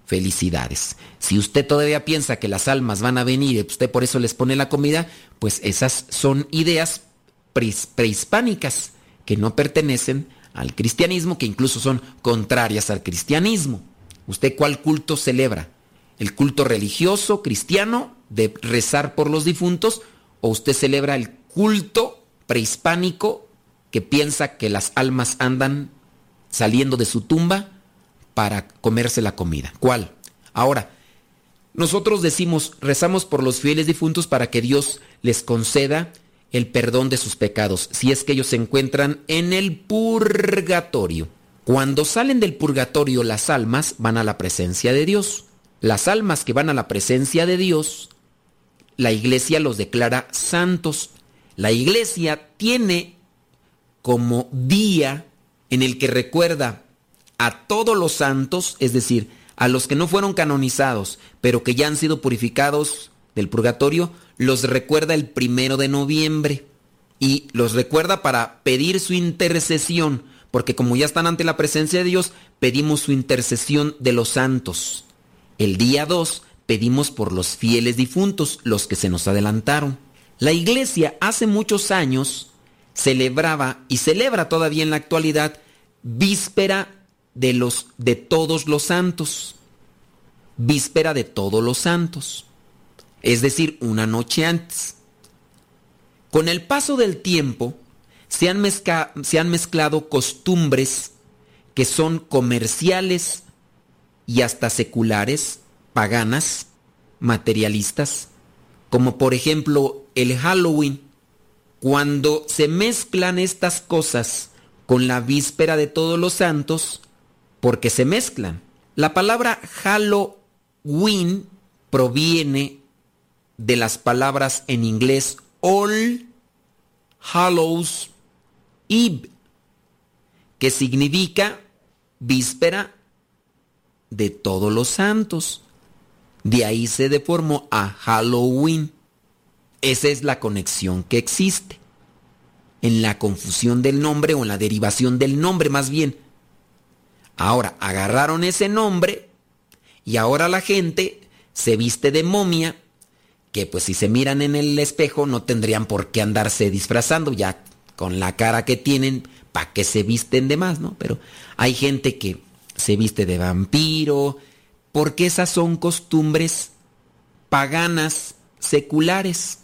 felicidades. Si usted todavía piensa que las almas van a venir y usted por eso les pone la comida, pues esas son ideas prehispánicas que no pertenecen al cristianismo, que incluso son contrarias al cristianismo. ¿Usted cuál culto celebra? ¿El culto religioso cristiano de rezar por los difuntos o usted celebra el culto prehispánico que piensa que las almas andan saliendo de su tumba para comerse la comida. ¿Cuál? Ahora, nosotros decimos, rezamos por los fieles difuntos para que Dios les conceda el perdón de sus pecados, si es que ellos se encuentran en el purgatorio. Cuando salen del purgatorio las almas van a la presencia de Dios. Las almas que van a la presencia de Dios, la iglesia los declara santos. La iglesia tiene como día en el que recuerda a todos los santos, es decir, a los que no fueron canonizados, pero que ya han sido purificados del purgatorio, los recuerda el primero de noviembre y los recuerda para pedir su intercesión, porque como ya están ante la presencia de Dios, pedimos su intercesión de los santos. El día 2 pedimos por los fieles difuntos, los que se nos adelantaron. La iglesia hace muchos años celebraba y celebra todavía en la actualidad víspera de los de todos los santos. Víspera de todos los santos. Es decir, una noche antes. Con el paso del tiempo se han, se han mezclado costumbres que son comerciales y hasta seculares, paganas, materialistas, como por ejemplo el Halloween. Cuando se mezclan estas cosas con la víspera de todos los santos, porque se mezclan. La palabra Halloween proviene de las palabras en inglés All Hallows Eve, que significa víspera de todos los santos. De ahí se deformó a Halloween. Esa es la conexión que existe. En la confusión del nombre o en la derivación del nombre más bien. Ahora, agarraron ese nombre y ahora la gente se viste de momia, que pues si se miran en el espejo no tendrían por qué andarse disfrazando ya con la cara que tienen, ¿para que se visten de más, no? Pero hay gente que se viste de vampiro, porque esas son costumbres paganas, seculares.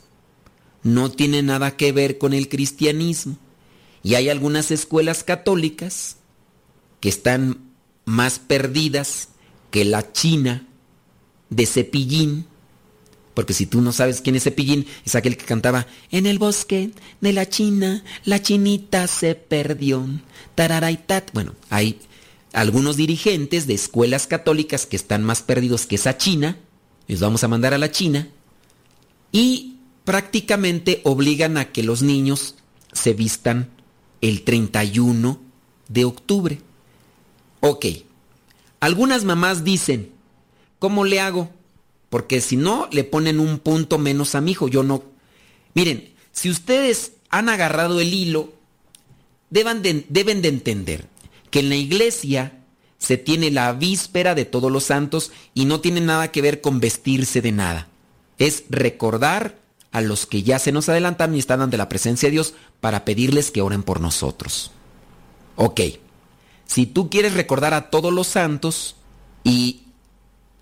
No tiene nada que ver con el cristianismo. Y hay algunas escuelas católicas que están más perdidas que la China de Cepillín. Porque si tú no sabes quién es Cepillín, es aquel que cantaba En el bosque de la China, la chinita se perdió. Tararaitat. Bueno, hay algunos dirigentes de escuelas católicas que están más perdidos que esa China. Les vamos a mandar a la China. Y prácticamente obligan a que los niños se vistan el 31 de octubre. Ok, algunas mamás dicen, ¿cómo le hago? Porque si no, le ponen un punto menos a mi hijo. Yo no. Miren, si ustedes han agarrado el hilo, deben de, deben de entender que en la iglesia se tiene la víspera de todos los santos y no tiene nada que ver con vestirse de nada. Es recordar a los que ya se nos adelantan y están ante la presencia de Dios para pedirles que oren por nosotros. Ok. Si tú quieres recordar a todos los santos y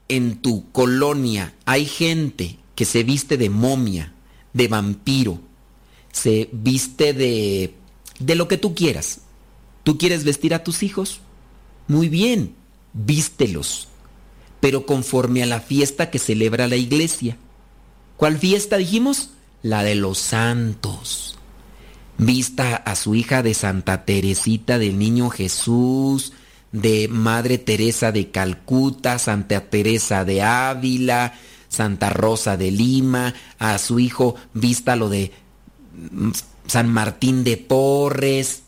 en tu colonia hay gente que se viste de momia, de vampiro, se viste de de lo que tú quieras. ¿Tú quieres vestir a tus hijos? Muy bien, vístelos, pero conforme a la fiesta que celebra la iglesia. ¿Cuál fiesta dijimos? La de los santos vista a su hija de Santa Teresita del Niño Jesús, de Madre Teresa de Calcuta, Santa Teresa de Ávila, Santa Rosa de Lima, a su hijo vista lo de mm, San Martín de Porres.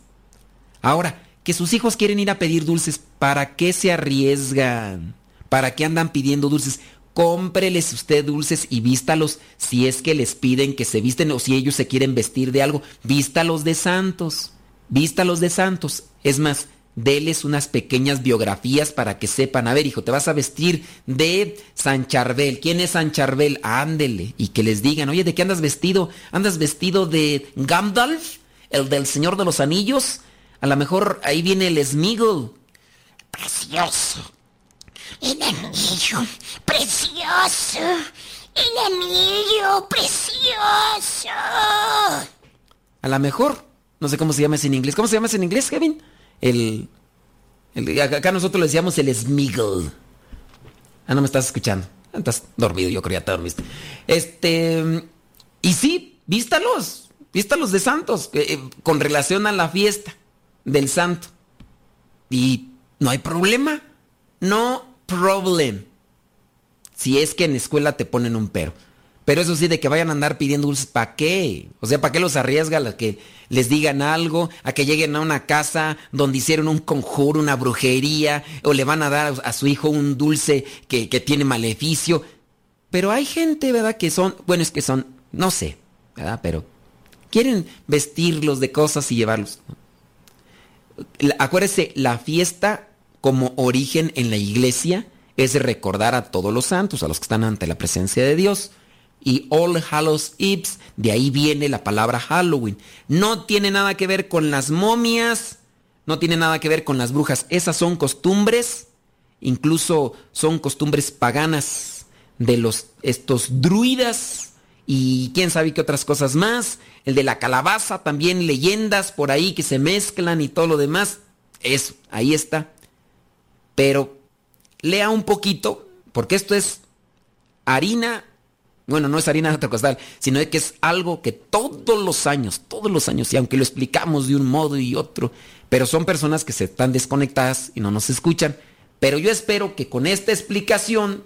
Ahora, que sus hijos quieren ir a pedir dulces, ¿para qué se arriesgan? ¿Para qué andan pidiendo dulces? cómpreles usted dulces y vístalos si es que les piden que se visten o si ellos se quieren vestir de algo, vístalos de santos, vístalos de santos. Es más, deles unas pequeñas biografías para que sepan, a ver hijo, te vas a vestir de San Charbel. ¿Quién es San Charbel? Ándele. Y que les digan, oye, ¿de qué andas vestido? ¿Andas vestido de Gandalf? ¿El del Señor de los Anillos? A lo mejor ahí viene el Smiggle. Precioso el Emilio, precioso. El Emilio, precioso. a lo mejor, no sé cómo se llama ese en inglés. ¿Cómo se llama ese en inglés, Kevin? El, el acá nosotros le decíamos el smiggle. Ah, no me estás escuchando. Estás dormido, yo creo ya te dormiste. Este, y sí, vístalos, vístalos de santos, eh, con relación a la fiesta del santo. Y no hay problema. No problem. Si es que en escuela te ponen un pero. Pero eso sí, de que vayan a andar pidiendo dulces, ¿para qué? O sea, ¿para qué los arriesga a que les digan algo? A que lleguen a una casa donde hicieron un conjuro, una brujería, o le van a dar a su hijo un dulce que, tiene maleficio. Pero hay gente, ¿verdad? Que son, bueno, es que son, no sé, ¿verdad? Pero quieren vestirlos de cosas y llevarlos. Acuérdese, la fiesta como origen en la iglesia es recordar a todos los santos, a los que están ante la presencia de Dios y All Hallows Eve, de ahí viene la palabra Halloween. No tiene nada que ver con las momias, no tiene nada que ver con las brujas. Esas son costumbres, incluso son costumbres paganas de los estos druidas y quién sabe qué otras cosas más. El de la calabaza, también leyendas por ahí que se mezclan y todo lo demás. Eso, ahí está. Pero lea un poquito, porque esto es harina bueno, no es harina de costal, sino que es algo que todos los años, todos los años, y aunque lo explicamos de un modo y otro, pero son personas que se están desconectadas y no nos escuchan. Pero yo espero que con esta explicación,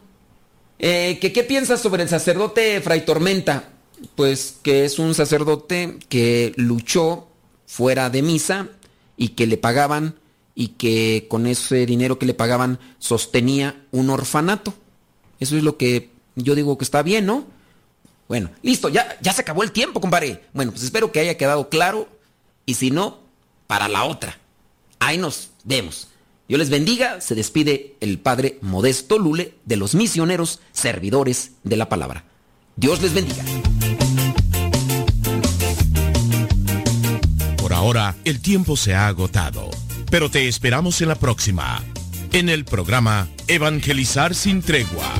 eh, que qué piensas sobre el sacerdote Fray Tormenta, pues que es un sacerdote que luchó fuera de misa y que le pagaban y que con ese dinero que le pagaban sostenía un orfanato. Eso es lo que yo digo que está bien, ¿no? Bueno, listo, ya, ya se acabó el tiempo, compadre. Bueno, pues espero que haya quedado claro. Y si no, para la otra. Ahí nos vemos. Dios les bendiga. Se despide el Padre Modesto Lule de los misioneros servidores de la palabra. Dios les bendiga. Por ahora, el tiempo se ha agotado. Pero te esperamos en la próxima. En el programa Evangelizar sin tregua